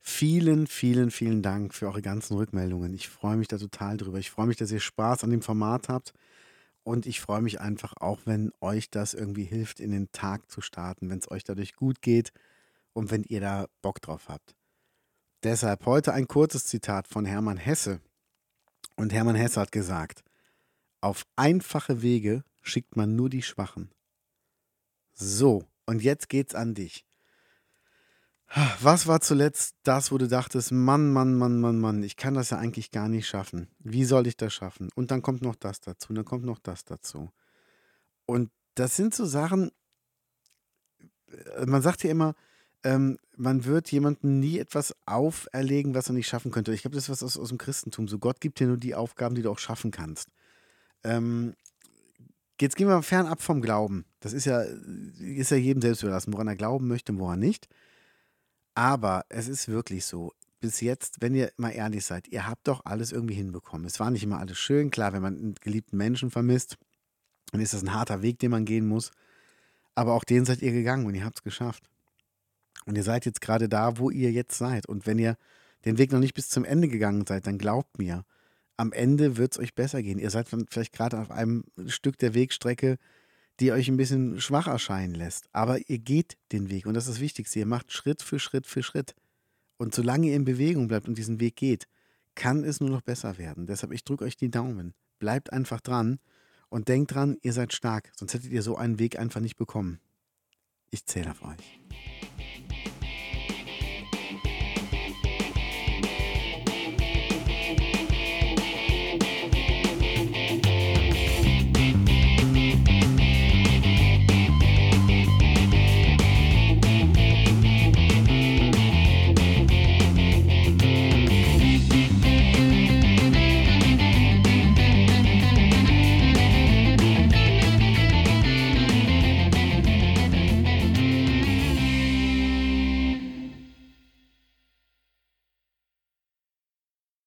vielen, vielen, vielen Dank für eure ganzen Rückmeldungen. Ich freue mich da total drüber. Ich freue mich, dass ihr Spaß an dem Format habt und ich freue mich einfach auch, wenn euch das irgendwie hilft, in den Tag zu starten, wenn es euch dadurch gut geht und wenn ihr da Bock drauf habt. Deshalb heute ein kurzes Zitat von Hermann Hesse. Und Hermann Hesse hat gesagt, auf einfache Wege schickt man nur die Schwachen. So, und jetzt geht's an dich. Was war zuletzt das, wo du dachtest, Mann, Mann, Mann, Mann, Mann, ich kann das ja eigentlich gar nicht schaffen. Wie soll ich das schaffen? Und dann kommt noch das dazu, und dann kommt noch das dazu. Und das sind so Sachen, äh, man sagt ja immer, ähm, man wird jemandem nie etwas auferlegen, was er nicht schaffen könnte. Ich glaube, das ist was aus, aus dem Christentum. So, Gott gibt dir nur die Aufgaben, die du auch schaffen kannst. Ähm, Jetzt gehen wir fernab vom Glauben. Das ist ja, ist ja jedem selbst überlassen, woran er glauben möchte und woran nicht. Aber es ist wirklich so. Bis jetzt, wenn ihr mal ehrlich seid, ihr habt doch alles irgendwie hinbekommen. Es war nicht immer alles schön. Klar, wenn man einen geliebten Menschen vermisst, dann ist das ein harter Weg, den man gehen muss. Aber auch den seid ihr gegangen und ihr habt es geschafft. Und ihr seid jetzt gerade da, wo ihr jetzt seid. Und wenn ihr den Weg noch nicht bis zum Ende gegangen seid, dann glaubt mir, am Ende wird es euch besser gehen. Ihr seid vielleicht gerade auf einem Stück der Wegstrecke, die euch ein bisschen schwach erscheinen lässt. Aber ihr geht den Weg und das ist das Wichtigste. Ihr macht Schritt für Schritt für Schritt. Und solange ihr in Bewegung bleibt und diesen Weg geht, kann es nur noch besser werden. Deshalb, ich drücke euch die Daumen. Bleibt einfach dran und denkt dran, ihr seid stark. Sonst hättet ihr so einen Weg einfach nicht bekommen. Ich zähle auf euch.